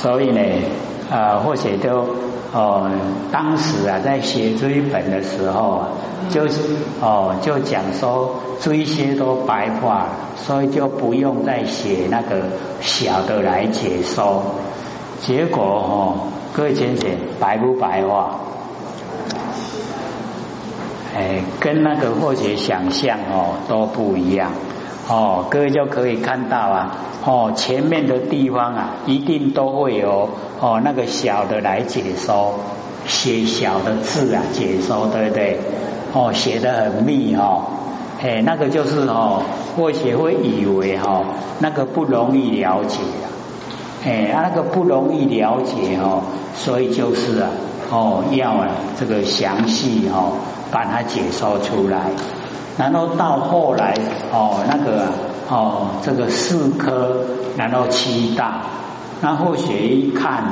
所以呢，呃，或许都哦，当时啊，在写追本的时候啊，就哦，就讲说这些都白话，所以就不用再写那个小的来解说。结果哦，各位先生，白不白话？哎，跟那个或许想象哦都不一样哦，各位就可以看到啊哦，前面的地方啊，一定都会有哦那个小的来解说，写小的字啊解说，对不对？哦，写的很密哦，哎，那个就是哦，或许会以为哈那个不容易了解啊，哎，那个不容易了解哦，所以就是啊哦要啊这个详细哦。把它解说出来，然后到后来哦，那个哦，这个四颗，然后七大，那或许一看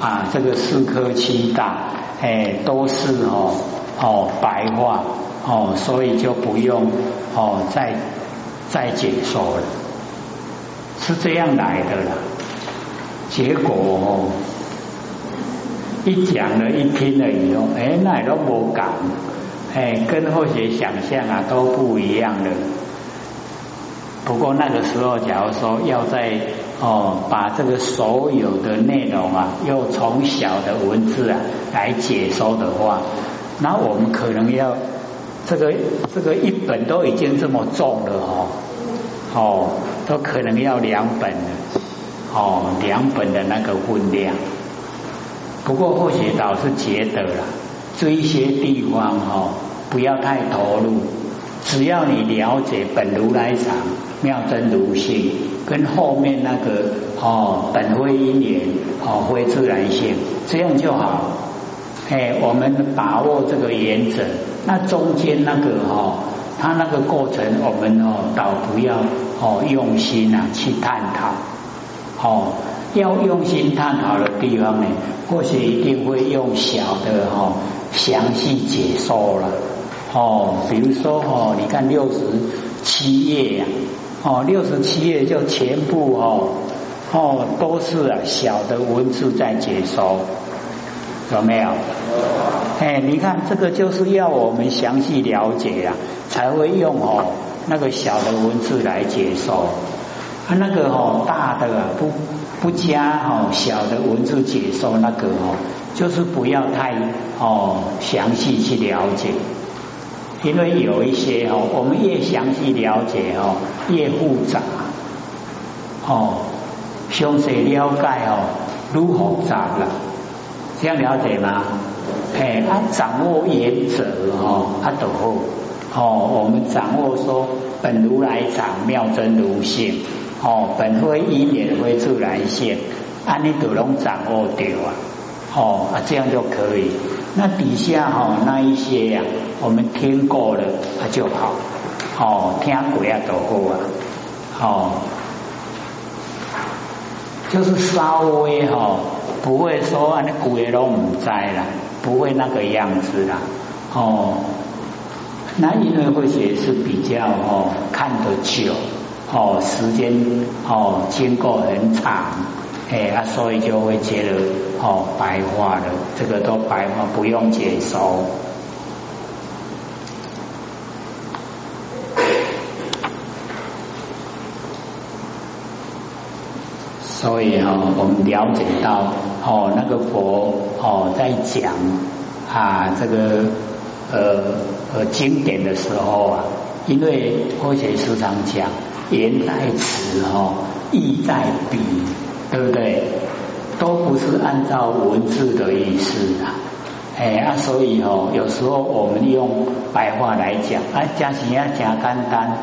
啊，这个四颗七大，哎，都是哦哦白话哦，所以就不用哦再再解说了，是这样来的了。结果哦，一讲了，一听了以后，哎，那也都不敢。哎，跟后学想象啊都不一样的。不过那个时候，假如说要在哦把这个所有的内容啊，又从小的文字啊来解说的话，那我们可能要这个这个一本都已经这么重了哦，哦，都可能要两本了，哦，两本的那个分量。不过后学倒是觉得了。这一些地方哈，不要太投入，只要你了解本如来藏妙真如性，跟后面那个哦本非因缘哦非自然性，这样就好。哎，我们把握这个原则，那中间那个哈，它那个过程，我们哦倒不要哦用心啊去探讨，哦要用心探讨的地方呢，或许一定会用小的哈。详细解说了哦，比如说哦，你看六十七页呀，哦，六十七页就全部哦哦都是啊小的文字在解说，有没有？哎，你看这个就是要我们详细了解呀，才会用哦那个小的文字来解说，啊那个哦大的不不加哦小的文字解说那个哦。就是不要太哦详细去了解，因为有一些哦，我们越详细了解哦，越复杂哦，详细了解哦，愈复杂了，这样了解吗？哎，他掌握原则哦，他都好哦。我们掌握说本如来藏妙真如性哦，本非因缘非自然性，安尼都拢掌握掉啊。哦啊，这样就可以。那底下哈那一些呀，我们听过了啊就好。哦，听过啊都好啊。哦，就是稍微哈不会说啊那古也都唔在了，不会那个样子啦。哦，那因为会写是比较哦看得久，哦时间哦经过很长。哎啊，所以就会觉得哦白话了，这个都白话，不用解说。所以哈，我们了解到哦，那个佛哦在讲啊这个呃呃经典的时候啊，因为或许时常讲言在此哦，意在彼。对不对？都不是按照文字的意思啊，哎啊，所以哦，有时候我们用白话来讲，啊，讲起来讲简单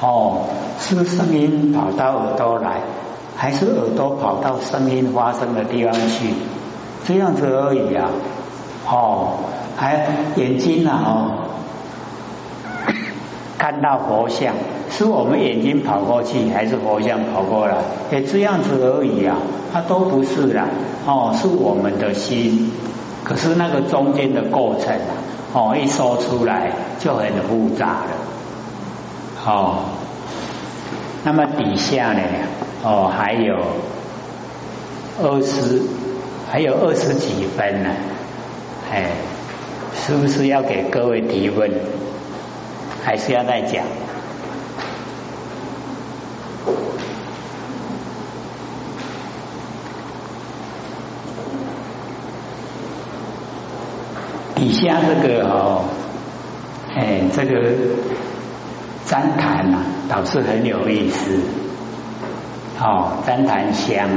哦，是声音跑到耳朵来，还是耳朵跑到声音发生的地方去？这样子而已啊，哦，还眼睛啊，哦。看到佛像，是我们眼睛跑过去，还是佛像跑过来？哎，这样子而已啊，它都不是啦。哦，是我们的心。可是那个中间的过程啊，哦，一说出来就很复杂了。哦，那么底下呢，哦，还有二十还有二十几分呢，哎，是不是要给各位提问？还是要再讲？底下这个哦，哎，这个旃檀呐，倒是很有意思。哦，旃檀香，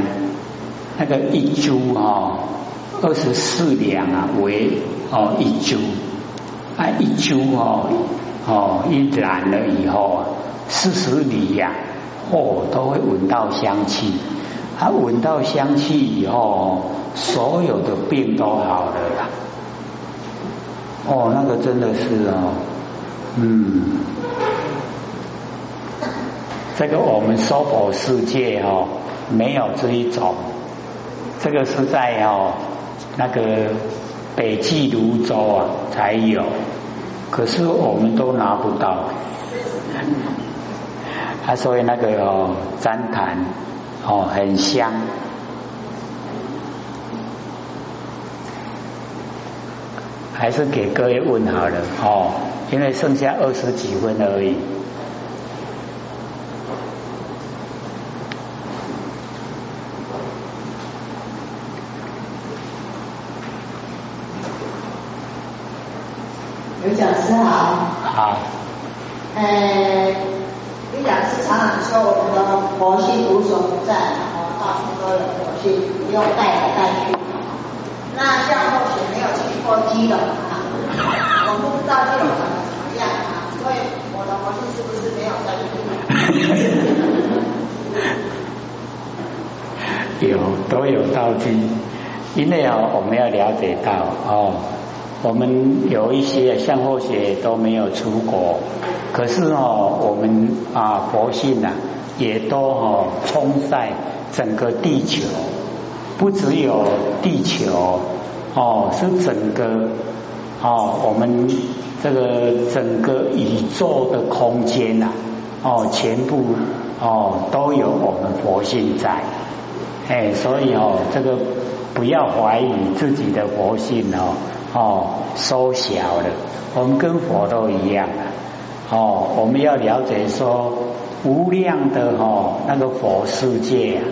那个一株哦，二十四两啊，为哦一株，啊一株哦哦一燃了以后啊，四十里呀，哦都会闻到香气，它闻到香气以后，所有的病都好了啦。哦，那个真的是哦，嗯。这个我们娑婆世界哦，没有这一种，这个是在哦那个北极泸州啊才有，可是我们都拿不到，啊，所以那个哦旃檀哦很香，还是给各位问好了哦，因为剩下二十几分而已。讲师好，好。呃，李讲师常常说我们的佛性无所不在，哦，到处都有佛性，不用带来带去。那像或许没有去过基隆啊，我不知道基隆长什么样啊，所以我的佛性是不是没有在去？有，都有道具，因为哦，我们要了解到哦。我们有一些像或学都没有出国，可是哦，我们啊佛性呐，也都哦充在整个地球，不只有地球哦，是整个哦我们这个整个宇宙的空间呐，哦全部哦都有我们佛性在，哎，所以哦这个不要怀疑自己的佛性哦。哦，缩小了，我们跟佛都一样啊。哦，我们要了解说无量的哦那个佛世界啊，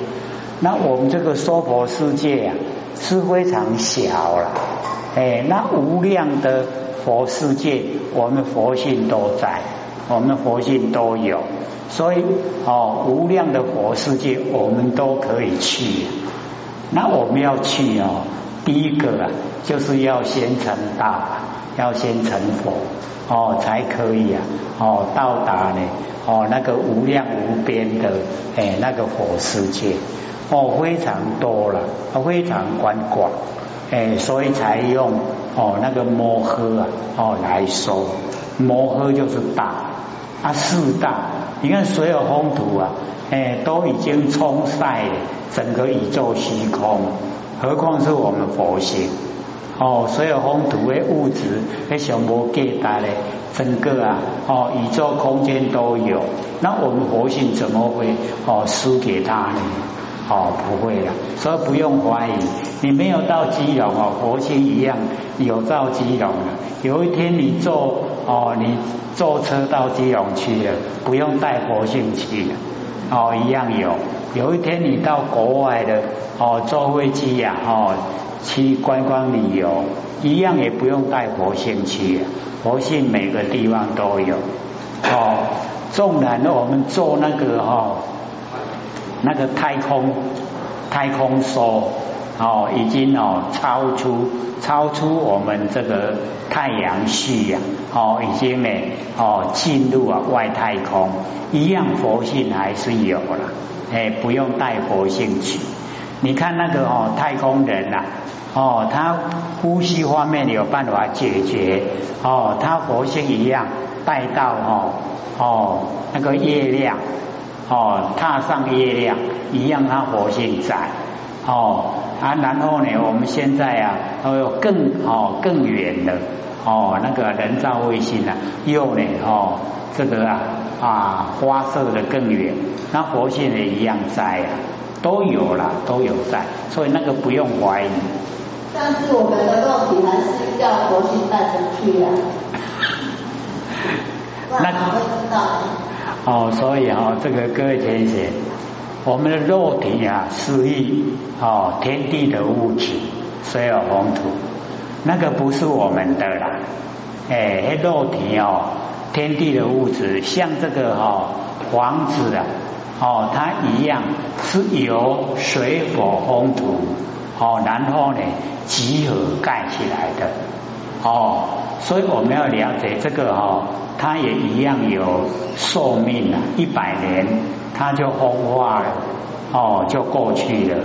那我们这个娑婆世界啊是非常小了。哎，那无量的佛世界，我们佛性都在，我们佛性都有，所以哦无量的佛世界我们都可以去。那我们要去哦。第一个啊，就是要先成道，要先成佛哦，才可以啊哦到达呢哦那个无量无边的哎那个佛世界哦非常多了，非常宽广哎，所以才用哦那个摩诃啊哦来说，摩诃就是大啊四大，你看所有风土啊哎都已经充塞整个宇宙虚空。何况是我们佛性哦，所有风土的物质，那小魔给大嘞，整个啊哦，宇宙空间都有，那我们佛性怎么会哦输给他呢？哦，不会的，所以不用怀疑，你没有到基隆哦，佛性一样有到基隆的。有一天你坐哦，你坐车到基隆去了，不用带佛性去了，哦，一样有。有一天你到国外的哦坐飞机呀哦去观光旅游，一样也不用带佛性去了，佛性每个地方都有哦。纵然我们坐那个哦那个太空太空梭哦已经哦超出超出我们这个太阳系呀哦已经呢哦进入啊外太空，一样佛性还是有了。哎，不用带佛性去。你看那个哦，太空人呐，哦，他呼吸方面有办法解决，哦，他佛性一样带到哦哦那个月亮，哦，踏上月亮一样，它活性在，哦啊，然后呢，我们现在啊都有更哦更远的哦那个人造卫星啊，又呢哦这个啊。啊，发射的更远，那活性也一样在啊，都有了，都有在，所以那个不用怀疑。但是我们的肉体还是要活性带出去呀。那会知道。哦，所以哦，这个各位同学，我们的肉体啊，是一哦天地的物质，水有风土，那个不是我们的啦。哎，肉体哦，天地的物质，像这个哈房子啊，哦，它一样是由水火风土哦，然后呢集合盖起来的哦，所以我们要了解这个哈。它也一样有寿命啊，一百年它就风化了，哦，就过去了。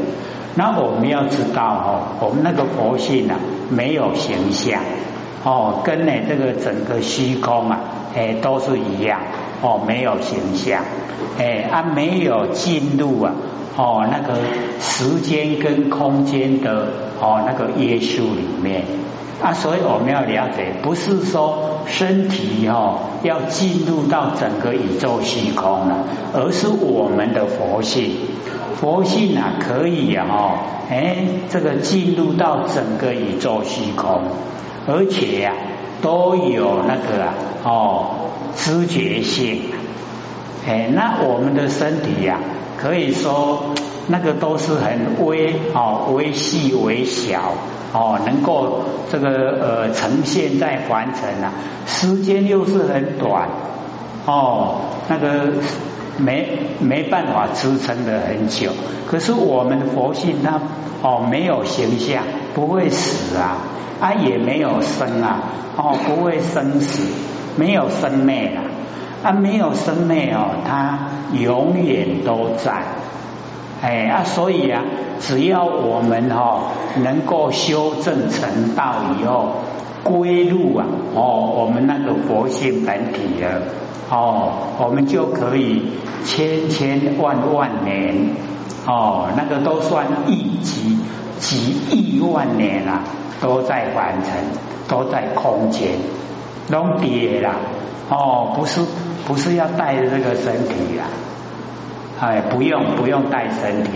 那我们要知道哦，我们那个佛性啊，没有形象哦，跟呢这个整个虚空啊，哎都是一样哦，没有形象，哎啊没有进入啊哦那个时间跟空间的哦那个约束里面。啊，所以我们要了解，不是说身体哦要进入到整个宇宙虚空了，而是我们的佛性，佛性啊可以哦，哎，这个进入到整个宇宙虚空，而且呀都有那个啊哦知觉性，哎，那我们的身体呀，可以说那个都是很微哦，微细微小。哦，能够这个呃呈现在凡尘啊，时间又是很短哦，那个没没办法支撑的很久。可是我们的佛性它哦没有形象，不会死啊，啊也没有生啊，哦不会生死，没有生灭啊，啊没有生灭哦，它永远都在。哎啊，所以啊，只要我们哈能够修正成道以后，归入啊哦，我们那个佛性本体了哦，我们就可以千千万万年哦，那个都算亿级几亿万年啊，都在完成，都在空间，拢跌啦哦，不是不是要带着这个身体啊。哎，不用不用带身体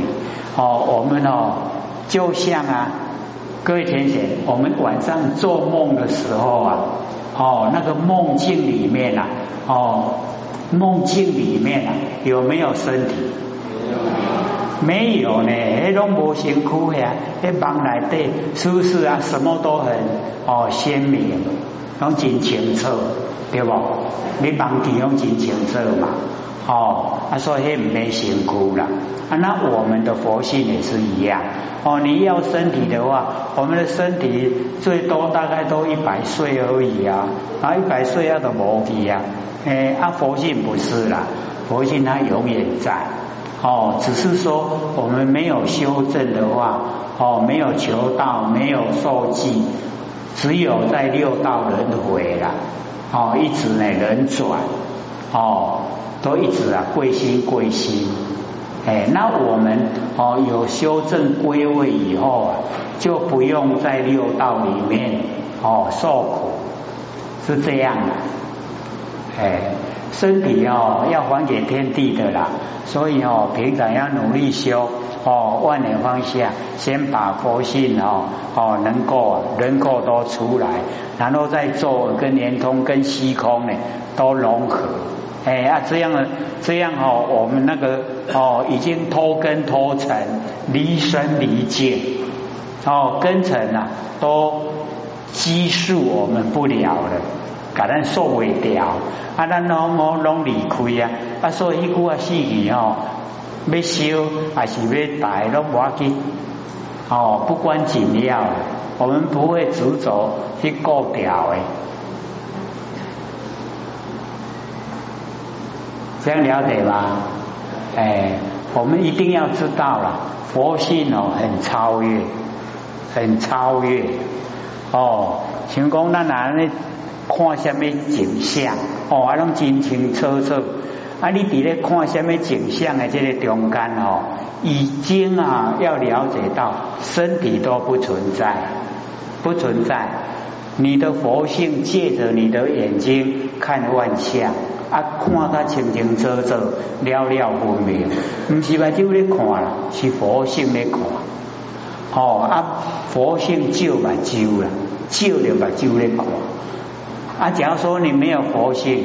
哦，我们哦，就像啊，各位天贤，我们晚上做梦的时候啊，哦，那个梦境里面啊，哦，梦境里面啊，有没有身体？没有呢，那种模型苦呀，那梦来的，是不是啊？什么都很哦鲜明，拢真清楚，对不？你梦境拢真清楚嘛？哦，啊，所以唔没辛苦啦啊。那我们的佛性也是一样哦。你要身体的话，我们的身体最多大概都一百岁而已啊，啊，一百岁要的魔体啊，诶，啊，佛性不是啦，佛性它永远在哦，只是说我们没有修正的话，哦，没有求道，没有受记，只有在六道轮回了，哦，一直呢轮转，哦。都一直啊归心归心，哎，那我们哦有修正归位以后啊，就不用在六道里面哦受苦，是这样的，哎，身体哦要还给天地的啦，所以哦平常要努力修哦万年方向，先把佛性哦哦能够能够都出来，然后再做跟连通跟虚空呢都融合。哎呀，这样，这样哦，我们那个哦，已经脱根脱尘，离身离界，哦，根尘啊，都拘束我们不了了，甲咱受为掉，啊，咱拢冇拢离开啊，啊，所以一句啊，四句哦，要修还是要大拢无要紧，哦，不管怎样，我们不会执着去过掉的。这样了解吧？哎，我们一定要知道了，佛性哦很超越，很超越哦。像讲咱哪呢看什么景象哦，啊拢清清楚楚。啊，你伫咧看什么景象的这个中间哦，已经啊要了解到身体都不存在，不存在。你的佛性借着你的眼睛看万象。啊，看他清清楚楚、了了分明，唔是把酒咧看啦，是佛性咧看。哦啊，佛性就把酒啦，就了把酒咧看。啊，假如说你没有佛性，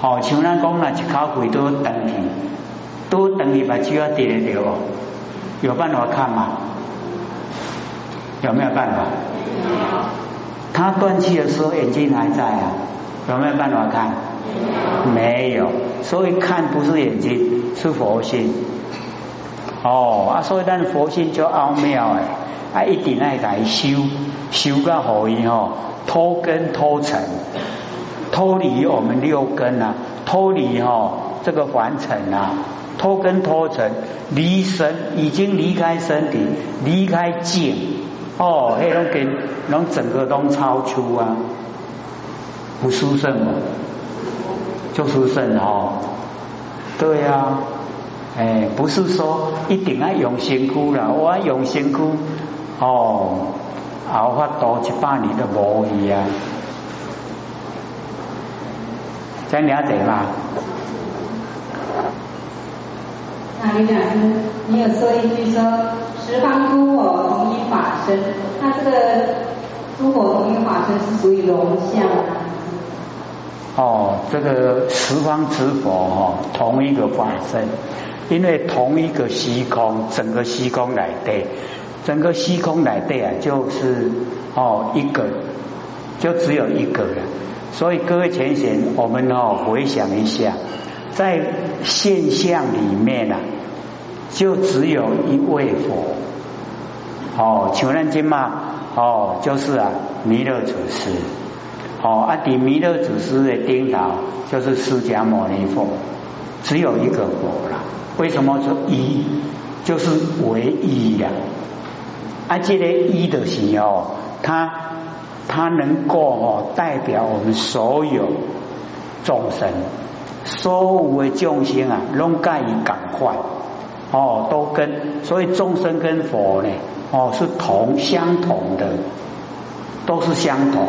哦，像咱讲那一口鬼都等你，都等你把酒要跌掉，有办法看吗？有没有办法？他断气的时候眼睛还在啊，有没有办法看？没有，所以看不是眼睛，是佛性。哦啊，所以咱佛性就奥妙诶，啊一定爱来修，修个好以后脱根脱尘，脱离我们六根啊，脱离哈这个凡尘啊，脱根脱尘，离身已经离开身体，离开境，哦，迄种跟拢整个都超出啊，不殊胜嘛。就是圣哦，对呀，哎，不是说一定要用辛苦啦，我用辛苦哦，熬发多一百年都无去啊，这了解吗？那李讲师，你有说一句说十方诸佛同一法身，那这个诸佛同一法身是属于龙象啊？哦，这个十方之佛哦，同一个法身，因为同一个虚空，整个虚空来对，整个虚空来对啊，就是哦一个，就只有一个了。所以各位前贤，我们哦回想一下，在现象里面啊，就只有一位佛。哦，求人经嘛，哦，就是啊弥勒祖师。哦，阿，底弥勒祖师的顶头就是释迦牟尼佛，只有一个佛了。为什么说一？就是唯一呀。这个一的时候，它它能够哦代表我们所有众生，所有的众生啊，拢介以感快哦，都跟所以众生跟佛呢，哦是同相同的，都是相同。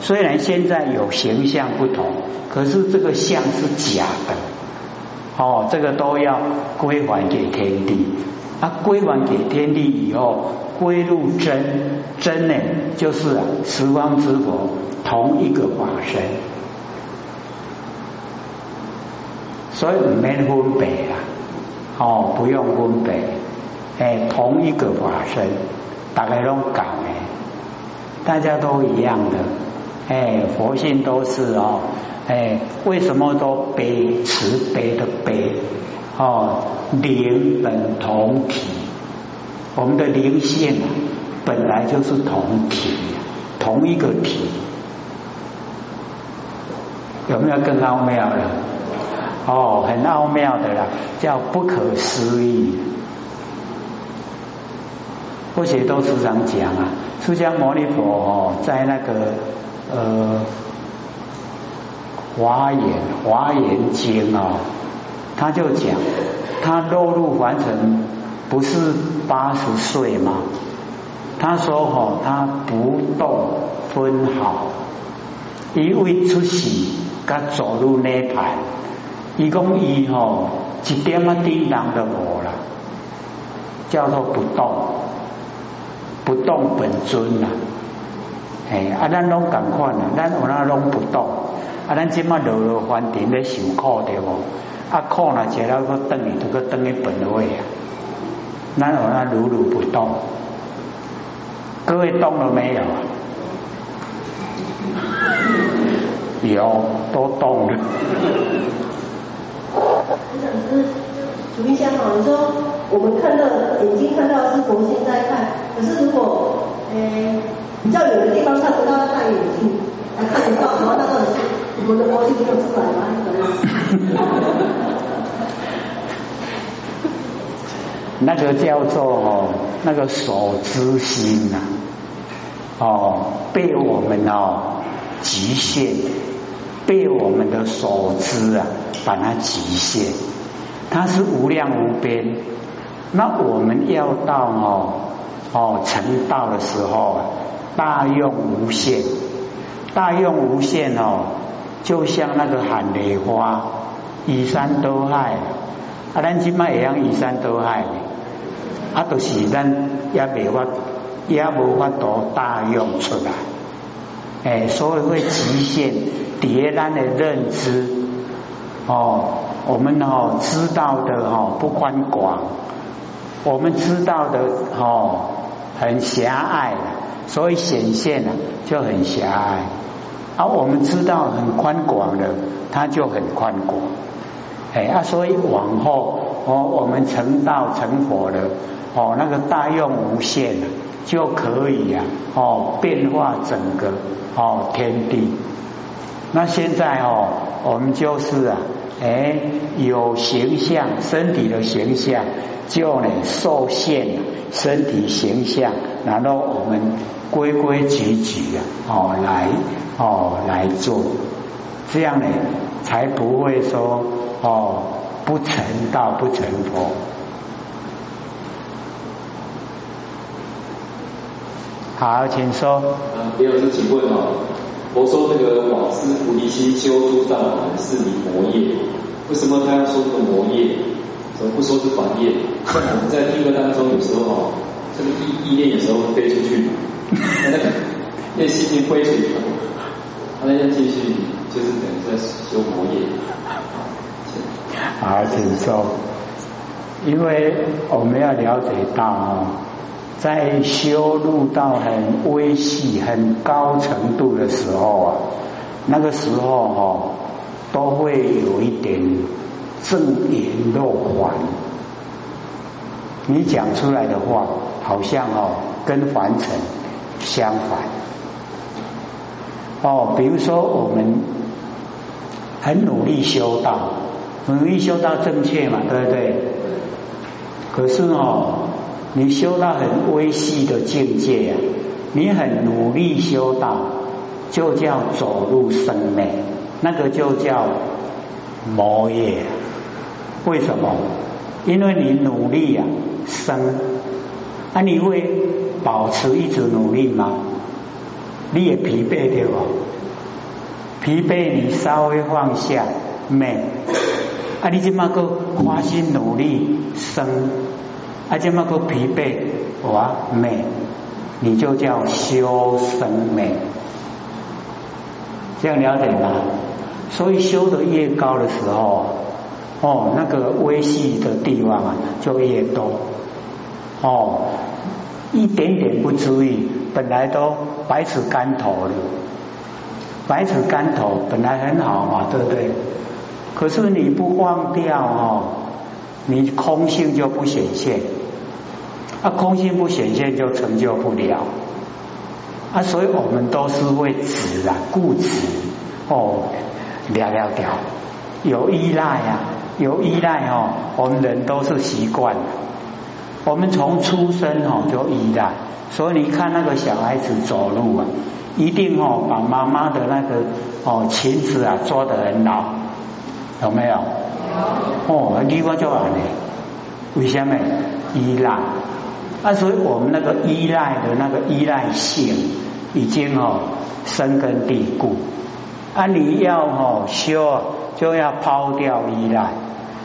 虽然现在有形象不同，可是这个相是假的，哦，这个都要归还给天地。啊，归还给天地以后，归入真，真呢就是十方之佛同一个法身，所以唔免分别啊，哦，不用分别，哎，同一个法身，大家拢讲诶，大家都一样的。哎，佛性都是哦，哎，为什么都悲慈悲的悲？哦，灵本同体，我们的灵性本来就是同体，同一个体，有没有更奥妙的？哦，很奥妙的啦，叫不可思议。或许都时常讲啊，释迦牟尼佛，在那个。呃，华严华严经啊，他就讲，他落入凡尘不是八十岁吗？他说哈，他不动分毫，一为出世，甲走入涅盘，一共伊吼一点啊叮当都无啦，叫做不动，不动本尊呐。哎，啊，咱拢共款啊，咱有那拢不动，啊，咱即马落落凡尘咧受苦对无？啊，苦若食了个等于这个等于本位啊，咱有那如如不动，各位动了没有？有，都动了。我想是主一下哈，你说我们看到眼睛看到是佛性在看，可是如果诶。比较远的地方看不到，要戴眼镜来看得到，然后那个我们的佛性没有出来吗？那个叫做那个手之心呐，哦，被我们哦极限，被我们的手知啊把它极限，它是无量无边。那我们要到哦哦成道的时候。大用无限，大用无限哦，就像那个喊梅花，移山都海，啊，咱今麦会样移山都海，啊，都是咱也未法，也无法度大用出来，哎，所以会局限叠咱的认知，哦，我们哦知道的哦不宽广，我们知道的哦很狭隘，所以显现了就很狭隘。而我们知道很宽广的，它就很宽广，哎啊，所以往后哦，我们成道成佛了，哦，那个大用无限就可以啊，哦，变化整个哦天地。那现在哦，我们就是啊，哎，有形象，身体的形象就呢受限身体形象，然后我们规规矩矩啊，哦来。哦，来做，这样呢，才不会说哦不成道不成佛。好，请说。嗯，第二是请问哦，佛说那个往师菩提心修诸道门是你魔业，为什么他要说这个魔业？怎么不说是法业？像我们在听课当中有时候哦，这个意意念有时候飞出去，那个念心经飞出去。那要继续，就是等于在修魔业。好，请说。因为我们要了解到，在修入到很微细、很高程度的时候啊，那个时候哦，都会有一点正言若反。你讲出来的话，好像哦，跟凡尘相反。哦，比如说我们很努力修道，努力修到正确嘛，对不对？可是哦，你修到很微细的境界啊，你很努力修道，就叫走入生命，那个就叫魔业。为什么？因为你努力啊，生，那你会保持一直努力吗？你也疲惫对不？疲惫你稍微放下，美。啊，你这么个花心努力生，啊，这么个疲惫哇美，你就叫修生美。这样了解吗？所以修的越高的时候，哦，那个微细的地方啊就越多。哦，一点点不注意，本来都。百尺竿头了，百尺竿头本来很好嘛，对不对？可是你不忘掉哦，你空性就不显现，啊，空性不显现就成就不了，啊，所以我们都是为执啊，固执哦，聊聊聊，有依赖啊，有依赖哦，我们人都是习惯，我们从出生哦就依赖。所以你看那个小孩子走路啊，一定哦把妈妈的那个哦裙子啊抓得很牢，有没有？有。哦，你我就安尼，为什么？依赖。啊，所以我们那个依赖的那个依赖性已经哦深根蒂固。啊，你要哦修，就要抛掉依赖。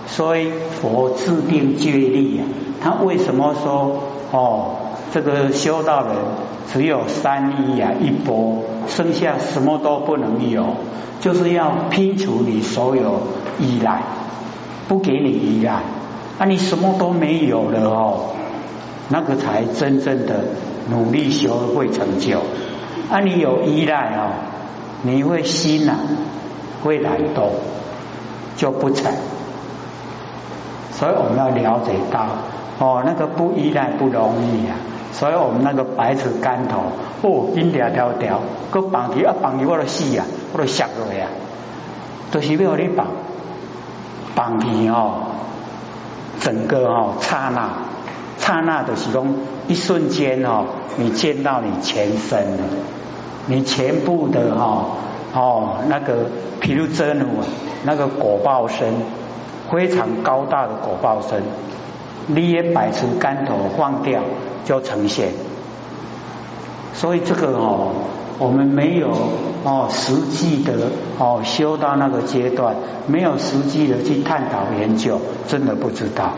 所以佛制定戒律啊，他为什么说哦？这个修道人只有三一啊一波，剩下什么都不能有，就是要拼除你所有依赖，不给你依赖，啊你什么都没有了哦，那个才真正的努力修会成就，啊你有依赖哦，你会心呐会懒惰，就不成，所以我们要了解到哦那个不依赖不容易啊。所以我们那个白纸竿头，哦，一条条条，个绑起啊绑起我都死啊，我都吓落呀，都是要你绑，绑起哦，整个哦刹那，刹那的是讲一瞬间哦，你见到你全身了，你全部的哈哦那个，譬如真如那个果报身，非常高大的果报身，你也摆出竿头放掉。就呈现，所以这个哦，我们没有哦实际的哦修到那个阶段，没有实际的去探讨研究，真的不知道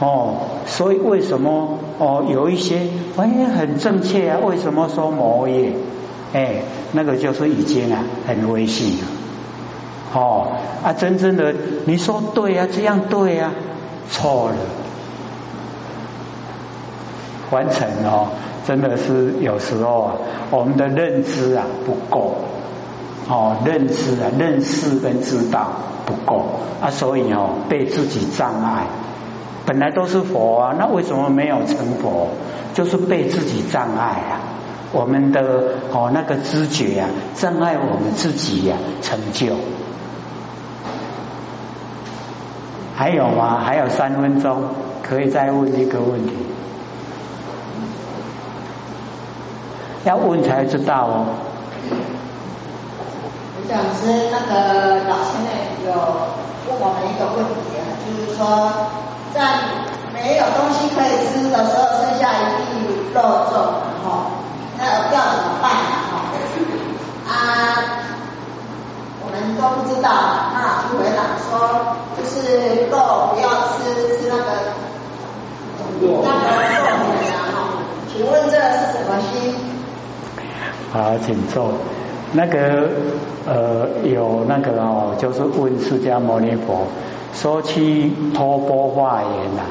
哦。所以为什么哦有一些哎很正确啊？为什么说魔业？哎，那个就是已经啊很危险了哦啊！真正的你说对啊，这样对啊，错了。完成哦，真的是有时候啊，我们的认知啊不够哦，认知啊认识跟知道不够啊，所以哦被自己障碍。本来都是佛啊，那为什么没有成佛？就是被自己障碍啊。我们的哦那个知觉啊，障碍我们自己呀成就。还有吗？还有三分钟，可以再问一个问题。要问才知道哦。吴讲师，那个老师呢有问我们一个问题，就是说在没有东西可以吃的时候，剩下一地肉粽，哈，那要怎么办哈？啊，我们都不知道。那老师回答说，就是肉不要吃，吃那个那个肉米啊，哈。请问这是什么心？好，请坐。那个呃，有那个哦，就是问释迦牟尼佛，说去托钵化缘呐，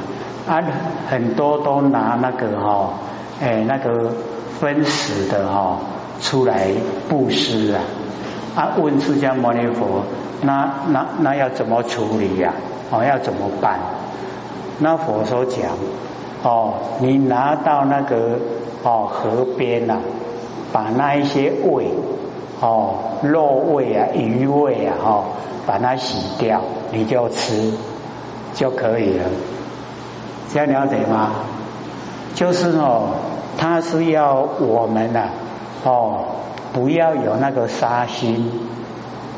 啊，很多都拿那个哈，哎，那个分食的哈出来布施啊，啊，问释迦牟尼佛，那那那要怎么处理呀？哦，要怎么办？那佛说讲，哦，你拿到那个哦河边呐。把那一些味哦，肉味啊、鱼味啊，哈，把它洗掉，你就吃就可以了。这样了解吗？就是哦，它是要我们呐，哦，不要有那个杀心，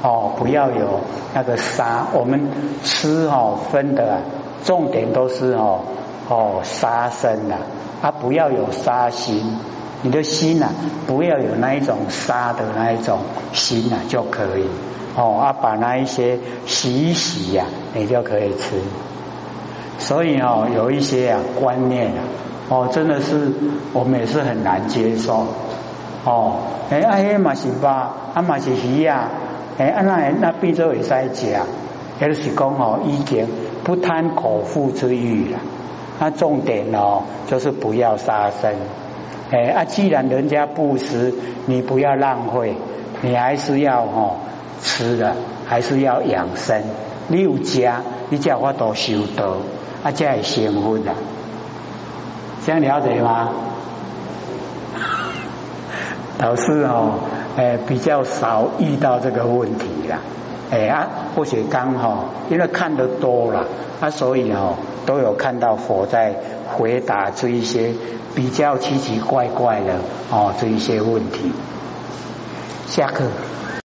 哦，不要有那个杀。我们吃哦分的重点都是哦哦杀生呐，啊，不要有杀心。你的心呐，不要有那一种杀的那一种心呐，就可以哦啊，把那一些洗一洗呀，你就可以吃。所以哦，有一些啊观念啊，哦，真的是我们也是很难接受哦。哎，哎嘛是吧，啊嘛是鱼呀，哎，那那变做会使食，也就是讲哦，已经不贪口腹之欲了。那重点哦，就是不要杀生。哎啊！既然人家布施，你不要浪费，你还是要哦吃的，还是要养生。你有家，你叫我多修德，啊，这也幸福的。这样了解吗？老师哦，哎，比较少遇到这个问题啦。哎啊，或许刚好因为看得多了，啊，所以哦都有看到佛在回答这一些。比较奇奇怪怪的哦，这一些问题，下课。